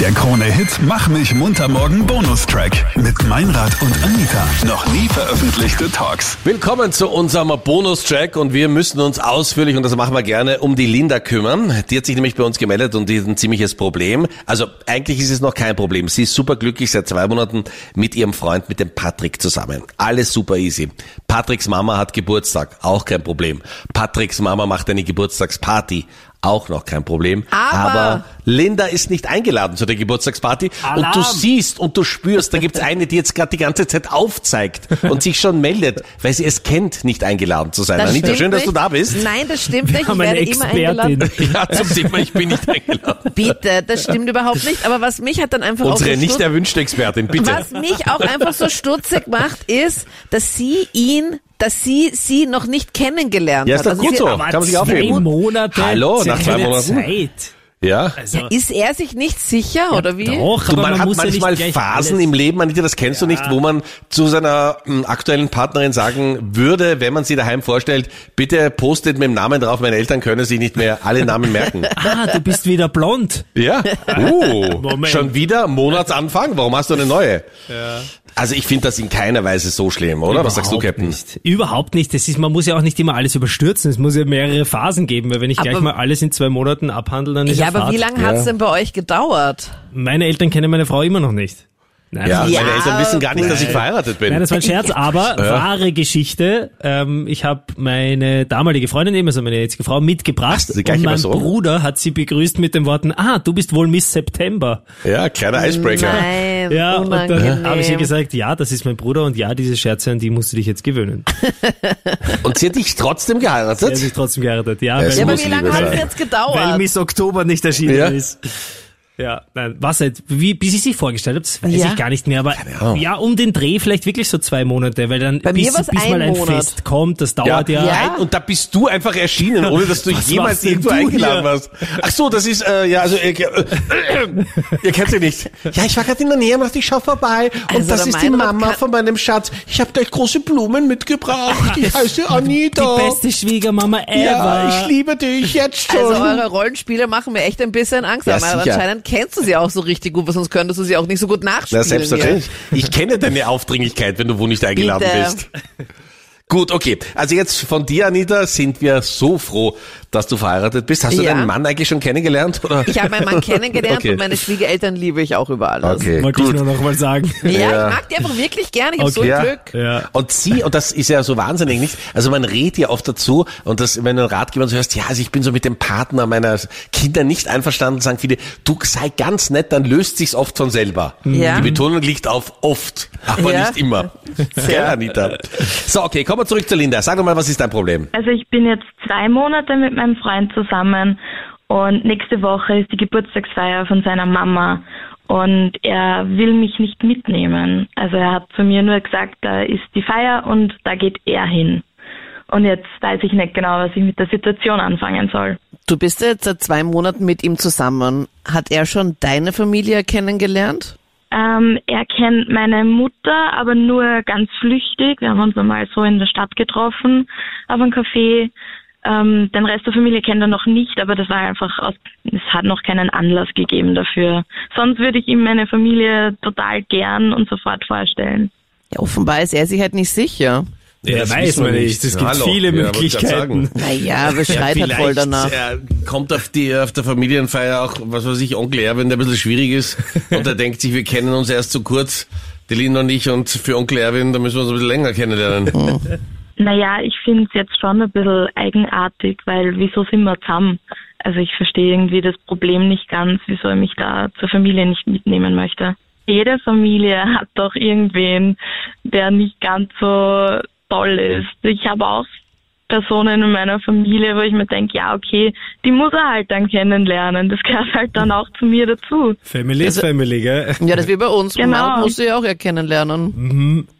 Der Krone-Hit Mach mich munter morgen Bonustrack mit Meinrad und Anita. Noch nie veröffentlichte Talks. Willkommen zu unserem Bonustrack und wir müssen uns ausführlich, und das machen wir gerne, um die Linda kümmern. Die hat sich nämlich bei uns gemeldet und die hat ein ziemliches Problem. Also eigentlich ist es noch kein Problem. Sie ist superglücklich seit zwei Monaten mit ihrem Freund, mit dem Patrick zusammen. Alles super easy. Patricks Mama hat Geburtstag, auch kein Problem. Patricks Mama macht eine Geburtstagsparty, auch noch kein Problem. Aber- Linda ist nicht eingeladen zu der Geburtstagsparty und du Alarm. siehst und du spürst, da gibt's eine, die jetzt gerade die ganze Zeit aufzeigt und sich schon meldet, weil sie es kennt, nicht eingeladen zu sein. Das Anita, stimmt schön, dass du nicht. da bist. Nein, das stimmt nicht. Ich werde immer Expertin. eingeladen. Ja, zum Thema, ich bin nicht eingeladen. Bitte, das stimmt überhaupt nicht. Aber was mich hat dann einfach Unsere auch so nicht erwünschte Expertin, bitte. Was mich auch einfach so stutzig macht, ist, dass sie ihn, dass sie sie noch nicht kennengelernt Ja, ist hat. doch Also gut so. Kann man sich aufheben. Monate. Hallo, nach zwei Monaten. Zeit. Ja. Also, Ist er sich nicht sicher, oder wie? doch, Du, aber man, man, hat muss manchmal ja Phasen alles. im Leben, Anita, das kennst du nicht, wo man zu seiner m, aktuellen Partnerin sagen würde, wenn man sie daheim vorstellt, bitte postet mit dem Namen drauf, meine Eltern können sich nicht mehr alle Namen merken. Ah, du bist wieder blond. Ja. Uh, Moment. schon wieder Monatsanfang? Warum hast du eine neue? Also ich finde das in keiner Weise so schlimm, oder? Was sagst du, Überhaupt Captain? Nicht. Überhaupt nicht. Das ist, man muss ja auch nicht immer alles überstürzen. Es muss ja mehrere Phasen geben, weil wenn ich Aber- gleich mal alles in zwei Monaten abhandle, dann ist Ja, ja aber Fahrt. wie lange hat's denn bei euch gedauert? Meine Eltern kennen meine Frau immer noch nicht. Nein, Ja, das- Ja. meine Eltern wissen gar nicht, dass ich verheiratet bin. Nein, das war ein Scherz, aber wahre Geschichte. Ähm, ich habe meine damalige Freundin eben, also meine jetzige Frau, mitgebracht. Ach, die gleiche und mein Person? Bruder hat sie begrüßt mit den Worten, ah, du bist wohl Miss September. ja, kleiner Icebreaker. Nein, Ja, und dann habe ich ihr gesagt, ja, das ist mein Bruder und ja, diese Scherze, an die musst du dich jetzt gewöhnen. Und sie hat dich trotzdem Er hat geheiratet? sich trotzdem geheiratet, ja, Es ja, aber wie lange hat's sein. jetzt weil gedauert? Miss Oktober nicht erschienen Ja. ist. Ja, nein, was halt, wie, wie sie sich vorgestellt hat, das weiß Ja. ich gar nicht mehr, aber ja, um den Dreh vielleicht wirklich so zwei Monate, weil dann Bei bis, bis ein mal ein Monat. Fest kommt, das dauert ja. Ja. Nein, und da bist du einfach erschienen, ohne dass du Was jemals irgendwo du eingeladen hier? warst. Ach so, das ist, äh, ja, also, äh, äh, ihr kennt sie nicht. Ja, ich war gerade in der Nähe, dachte ich, schau vorbei. Und Also das der ist die Mama kann- von meinem Schatz. Ich habe gleich große Blumen mitgebracht. Ich heiße Anita. Die beste Schwiegermama ever. ja, ich liebe dich jetzt schon. Also eure Rollenspiele machen mir echt ein bisschen Angst. Ja, aber sicher. anscheinend kennst du sie auch so richtig gut, weil sonst könntest du sie auch nicht so gut nachspielen. Na, selbstverständlich. Ich kenne deine Aufdringlichkeit, wenn du wo nicht eingeladen Bitte. bist. Gut, okay. Also jetzt von dir, Anita, sind wir so froh, dass du verheiratet bist. Hast du Ja. deinen Mann eigentlich schon kennengelernt? Oder? Ich habe meinen Mann kennengelernt Okay. und meine Schwiegereltern liebe ich auch über alles. Okay, Wollte ich gut. nur noch mal sagen. Ja, Ja. ich mag die einfach wirklich gerne. Ich habe so Okay. ein Ja. Glück. Ja. Und sie, und das ist ja so wahnsinnig nicht, also man redet ja oft dazu und das, wenn du einen Ratgeber so hörst, ja, also ich bin so mit dem Partner meiner Kinder nicht einverstanden, sagen viele, du sei ganz nett, dann löst sich's oft von selber. Ja. Die Betonung liegt auf oft, aber Ja. nicht immer. Gell, Anita? So, okay, kommen wir zurück zu Linda. Sag doch mal, was ist dein Problem? Also ich bin jetzt zwei Monate mit meinem Freund zusammen und nächste Woche ist die Geburtstagsfeier von seiner Mama und er will mich nicht mitnehmen. Also er hat zu mir nur gesagt, da ist die Feier und da geht er hin. Und jetzt weiß ich nicht genau, was ich mit der Situation anfangen soll. Du bist ja jetzt seit zwei Monaten mit ihm zusammen. Hat er schon deine Familie kennengelernt? Ähm, er kennt meine Mutter, aber nur ganz flüchtig. Wir haben uns einmal so in der Stadt getroffen, auf einem Café. Ähm, den Rest der Familie kennt er noch nicht, aber das war einfach aus, es hat noch keinen Anlass gegeben dafür. Sonst würde ich ihm meine Familie total gern und sofort vorstellen. Ja, offenbar ist er sich halt nicht sicher. Wer das weiß man nicht. Es gibt viele Ja, Möglichkeiten. sagen. Naja, aber schreit halt voll danach. äh, kommt auf die auf der Familienfeier auch, was weiß ich, Onkel Erwin, der ein bisschen schwierig ist und der denkt sich, wir kennen uns erst so kurz, die Linda und ich und für Onkel Erwin, da müssen wir uns ein bisschen länger kennenlernen. Naja, ich finde es jetzt schon ein bisschen eigenartig, weil wieso sind wir zusammen? Also ich verstehe irgendwie das Problem nicht ganz, wieso er mich da zur Familie nicht mitnehmen möchte. Jede Familie hat doch irgendwen, der nicht ganz so toll ist. Ich habe auch Personen in meiner Familie, wo ich mir denke, ja okay, die muss er halt dann kennenlernen. Das gehört halt dann auch zu mir dazu. Family is Family, gell? Ja, das ist wie bei uns. Genau. Musst du ja auch ja kennenlernen.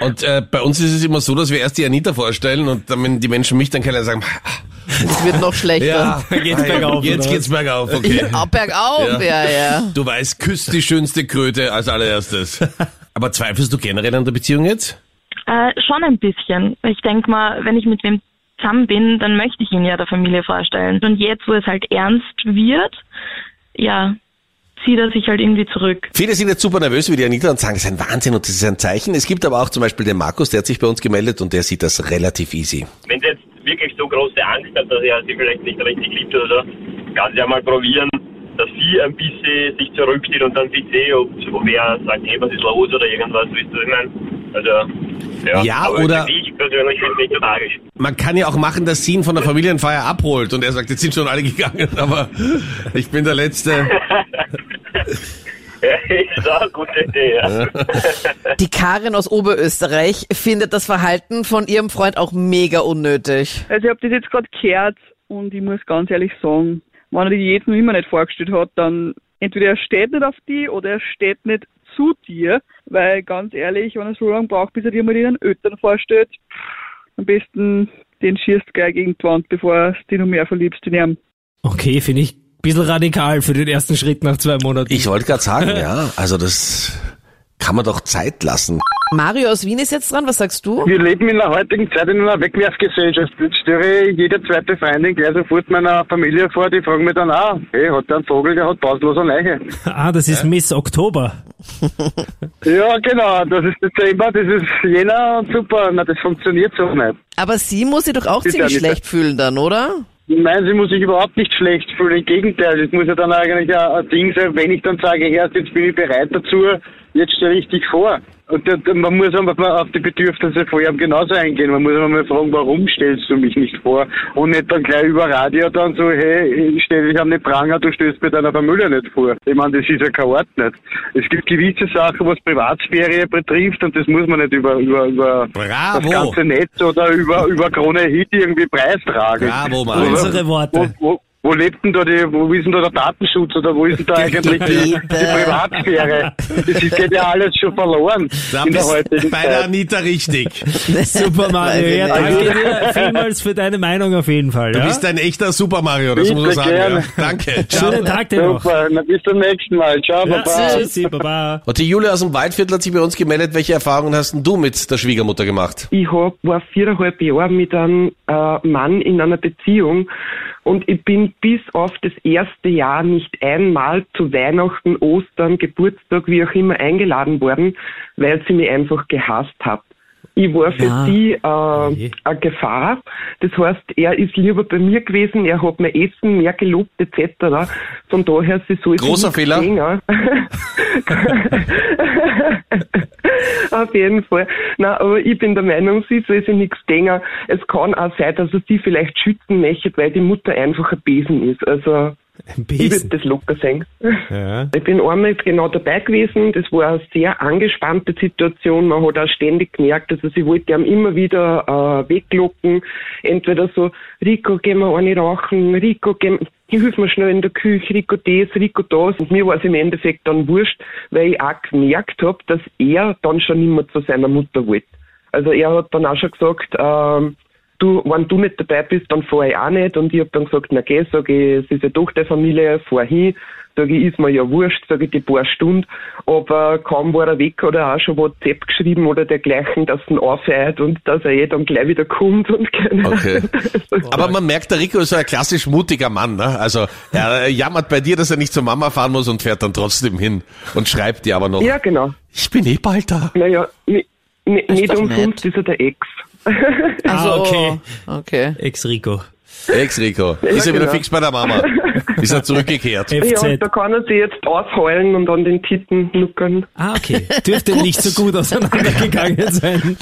Und äh, bei uns ist es immer so, dass wir erst die Anita vorstellen und dann, wenn die Menschen mich dann kennen, sagen, Es wird noch schlechter. geht's bergauf, jetzt oder geht's bergauf, okay. Ja, bergauf, ja, Ja. ja. Du weißt, küsst die schönste Kröte als allererstes. Aber zweifelst du generell an der Beziehung jetzt? Äh, schon ein bisschen. Ich denke mal, wenn ich mit wem zusammen bin, dann möchte ich ihn ja der Familie vorstellen. Und jetzt, wo es halt ernst wird, ja, zieht er sich halt irgendwie zurück. Viele sind jetzt super nervös wie die Anita und sagen, das ist ein Wahnsinn und das ist ein Zeichen. Es gibt aber auch zum Beispiel den Markus, der hat sich bei uns gemeldet und der sieht das relativ easy. Wenn sie jetzt wirklich so große Angst hat, dass er sie vielleicht nicht richtig liebt oder so, kann sie ja mal probieren, dass sie ein bisschen sich zurückzieht und dann sieht sie, ob, ob wer sagt, hey, was ist los oder irgendwas, wisst ihr, ich meine? Also, ja. Ja, aber oder- Ich persönlich finde es nicht so tragisch. Man kann ja auch machen, dass sie ihn von der Familienfeier abholt und er sagt, jetzt sind schon alle gegangen, aber ich bin der Letzte. ist auch eine gute Idee, ja. Die Karin aus Oberösterreich findet das Verhalten von ihrem Freund auch mega unnötig. Also ich habe das jetzt gerade gehört und ich muss ganz ehrlich sagen, wenn er die jetzt noch immer nicht vorgestellt hat, dann entweder er steht nicht auf die oder er steht nicht zu dir, weil ganz ehrlich, wenn er so lange braucht, bis er dir mal den Eltern vorstellt, am besten den schießt gleich gegen die Wand, bevor du dich noch mehr verliebst in ihn. Okay, finde ich ein bisschen radikal für den ersten Schritt nach zwei Monaten. Ich wollte gerade sagen, ja, also das kann man doch Zeit lassen. Mario aus Wien ist jetzt dran, was sagst du? Wir leben in der heutigen Zeit in einer Wegwerfgesellschaft. Jetzt störe ich jede zweite Freundin gleich sofort meiner Familie vor, die fragen mich dann auch, hey, hat der einen Vogel, der hat pausenlos eine Leiche. Ah, das ist Miss Oktober. Ja, genau, das ist Dezember, das ist Jänner und super, na, das funktioniert so nicht. Aber sie muss sich doch auch Bitte, ziemlich schlecht fühlen dann, oder? Nein, sie muss sich überhaupt nicht schlecht fühlen, im Gegenteil, das muss ja dann eigentlich ein Ding sein, wenn ich dann sage, erst jetzt bin ich bereit dazu, jetzt stelle ich dich vor. Und man muss einfach mal auf die Bedürfnisse vorher genauso eingehen. Man muss einfach mal fragen, warum stellst du mich nicht vor? Und nicht dann gleich über Radio dann so, hey, ich stelle dich an den Pranger, du stellst mir deiner Familie nicht vor. Ich meine, das ist ja kein Ort nicht. Es gibt gewisse Sachen, was Privatsphäre betrifft und das muss man nicht über, über, über Bravo. das ganze Netz oder über, über Krone Hit irgendwie preistragen. Bravo, Mario. Unsere Worte. Wo, wo, wo lebt denn da die, wo ist denn da der Datenschutz oder wo ist denn da eigentlich die, die. Privatsphäre? Das ist, geht ja alles schon verloren Da in der heutigen bei der. Anita richtig. Super Mario. Ich Ja, danke dir vielmals für deine Meinung auf jeden Fall. Du Ja? bist ein echter Super Mario, das Bitte, muss man sagen. Ja. Danke. Ciao. Schönen Tag dir noch. Super, na, bis zum nächsten Mal. Ciao, Ja, Baba. tschüssi, baba. Und die Julia aus dem Waldviertel hat sich bei uns gemeldet. Welche Erfahrungen hast denn du mit der Schwiegermutter gemacht? Ich hab, war viereinhalb Jahre mit einem äh, Mann in einer Beziehung und ich bin bis auf das erste Jahr nicht einmal zu Weihnachten, Ostern, Geburtstag, wie auch immer eingeladen worden, weil sie mich einfach gehasst hat. Ich war für Ja. sie äh, eine Gefahr. Das heißt, er ist lieber bei mir gewesen, er hat mein Essen mehr gelobt etc. Von daher, sie soll Großer Fehler. Auf jeden Fall. Na, aber ich bin der Meinung, sie soll sich nichts denken. Es kann auch sein, dass er sie vielleicht schützen möchte, weil die Mutter einfach ein Besen ist. Also, ich würde das locker sehen. Ja. Ich bin einmal genau dabei gewesen. Das war eine sehr angespannte Situation. Man hat auch ständig gemerkt, also sie wollte ihm immer wieder äh, weglocken. Entweder so, Rico, gehen wir eine rauchen, Rico, gehen, hilf mir schnell in der Küche, Rico das, Rico das. Und mir war es im Endeffekt dann wurscht, weil ich auch gemerkt habe, dass er dann schon immer zu seiner Mutter wollte. Also er hat dann auch schon gesagt, ähm, du, wenn du nicht dabei bist, dann fahr ich auch nicht. Und ich hab dann gesagt, na geh, sag ich, es ist ja doch der Familie, fahr hin. Sag ich, ist mir ja wurscht, sag ich, die paar Stunden. Aber kaum war er weg, hat er auch schon WhatsApp geschrieben oder dergleichen, dass er ihn aufhört und dass er eh dann gleich wieder kommt und keine Okay. Aber man merkt, der Rico ist so ein klassisch mutiger Mann. Ne? Also er jammert bei dir, dass er nicht zur Mama fahren muss und fährt dann trotzdem hin und schreibt dir aber noch, Ja, genau. ich bin eh bald da. Naja, ni- ni- nicht umsonst ist er der Ex. Also, Ah, okay. Okay. Ex-Rico. Ex-Rico. Ist er wieder genau. fix bei der Mama. Ist er zurückgekehrt. Ja, FZ. da kann er sich jetzt ausheulen und an den Titten nuckern. Ah, okay. Dürfte nicht so gut auseinandergegangen sein.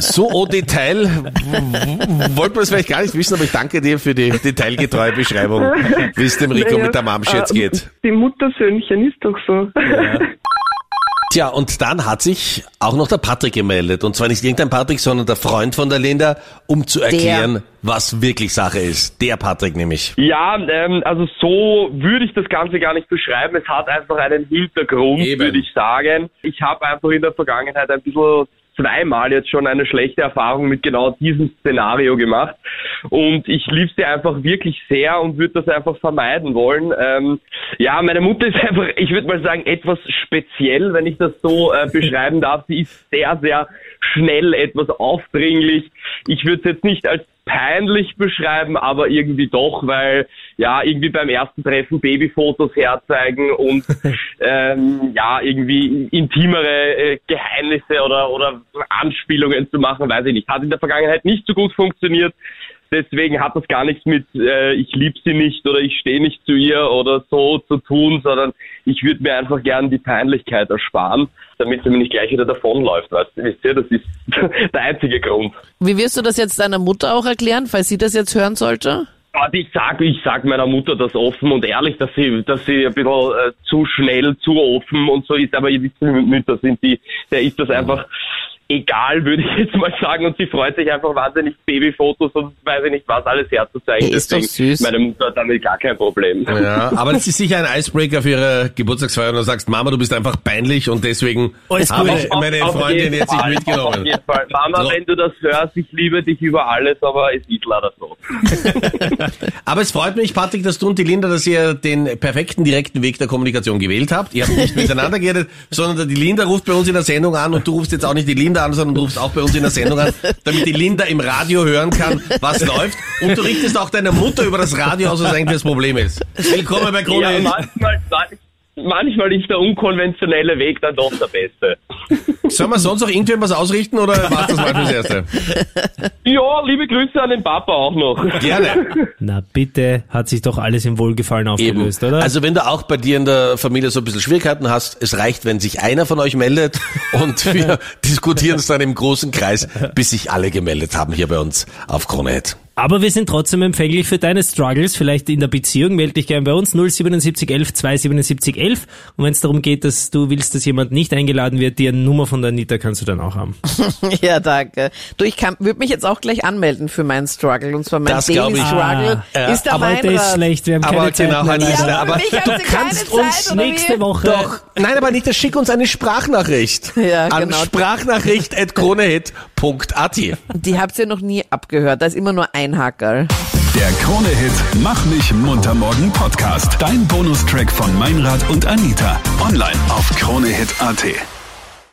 So au Detail w- w- wollten wir es vielleicht gar nicht wissen, aber ich danke dir für die detailgetreue Beschreibung, wie es dem Rico Naja, mit der Mamsch jetzt ähm, geht. Die Muttersöhnchen ist doch so. Tja, und dann hat sich auch noch der Patrick gemeldet. Und zwar nicht irgendein Patrick, sondern der Freund von der Linda, um zu erklären, was wirklich Sache ist. Der Patrick nämlich. Ja, ähm, also so würde ich das Ganze gar nicht beschreiben. Es hat einfach einen Hintergrund, Eben. würde ich sagen. Ich habe einfach in der Vergangenheit ein bisschen zweimal jetzt schon eine schlechte Erfahrung mit genau diesem Szenario gemacht. Und ich liebe sie einfach wirklich sehr und würde das einfach vermeiden wollen. Ähm, ja, meine Mutter ist einfach, ich würde mal sagen, etwas speziell, wenn ich das so äh, beschreiben darf. Sie ist sehr, sehr schnell, etwas aufdringlich. Ich würde es jetzt nicht als peinlich beschreiben, aber irgendwie doch, weil ja irgendwie beim ersten Treffen Babyfotos herzeigen und ähm, ja irgendwie intimere äh, Geheimnisse oder oder Anspielungen zu machen, weiß ich nicht. Hat in der Vergangenheit nicht so gut funktioniert. Deswegen hat das gar nichts mit äh, ich liebe sie nicht oder ich stehe nicht zu ihr oder so zu tun, sondern ich würde mir einfach gern die Peinlichkeit ersparen, damit sie mir nicht gleich wieder davonläuft. Weißt du, wisst ihr, das ist der einzige Grund. Wie wirst du das jetzt deiner Mutter auch erklären, falls sie das jetzt hören sollte? Ich sag, ich sag meiner Mutter das offen und ehrlich, dass sie, dass sie ein bisschen äh, zu schnell, zu offen und so ist, aber ihr wisst, Mütter sind die, der ist das einfach egal, würde ich jetzt mal sagen. Und sie freut sich einfach wahnsinnig, Babyfotos und weiß ich nicht was alles herzuzeigen. Ist doch Deswegen, süß. meine Mutter hat damit gar kein Problem. Ja, aber das ist sicher ein Icebreaker für ihre Geburtstagsfeier und du sagst, Mama, du bist einfach peinlich und deswegen Alles habe ich meine Auf Freundin jeden jetzt nicht mitgenommen. Auf jeden Fall. Mama, So. wenn du das hörst, ich liebe dich über alles, aber es ist leider so. Aber es freut mich, Patrick, dass du und die Linda, dass ihr den perfekten direkten Weg der Kommunikation gewählt habt. Ihr habt nicht miteinander geredet, sondern die Linda ruft bei uns in der Sendung an und du rufst jetzt auch nicht die Linda an, sondern du rufst auch bei uns in der Sendung an, damit die Linda im Radio hören kann, was läuft. Und du richtest auch deiner Mutter über das Radio aus, was eigentlich das Problem ist. Willkommen bei Krone Ja, Hit. manchmal, manchmal ist der unkonventionelle Weg dann doch der beste. Sollen wir sonst noch irgendwem was ausrichten oder war's das mal fürs Erste? Ja, liebe Grüße an den Papa auch noch. Gerne. Na bitte, hat sich doch alles im Wohlgefallen aufgelöst, oder? Also wenn du auch bei dir in der Familie so ein bisschen Schwierigkeiten hast, es reicht, wenn sich einer von euch meldet und wir diskutieren es dann im großen Kreis, bis sich alle gemeldet haben hier bei uns auf Kronet. Aber wir sind trotzdem empfänglich für deine Struggles, vielleicht in der Beziehung. Melde dich gerne bei uns 07711 27711. Und wenn es darum geht, dass du willst, dass jemand nicht eingeladen wird, die Nummer von der Anita kannst du dann auch haben. Ja, danke. Du, ich kann, würde mich jetzt auch gleich anmelden für meinen Struggle. Und zwar mein Das Daily ich. Struggle Ah, ist der aber heute ist schlecht, wir haben Aber keine Zeit genau, mehr. Anita, Ja, aber du kannst uns Zeit, Nächste? Woche. Doch, nein, aber nicht, schick uns eine Sprachnachricht. Ja, An genau. sprachnachricht.kronehit.at. Die habt ihr noch nie abgehört. Da ist immer nur ein Hackerl. Der Krone-Hit Mach mich munter morgen Podcast. Dein Bonustrack von Meinrad und Anita. Online auf kronehit.at.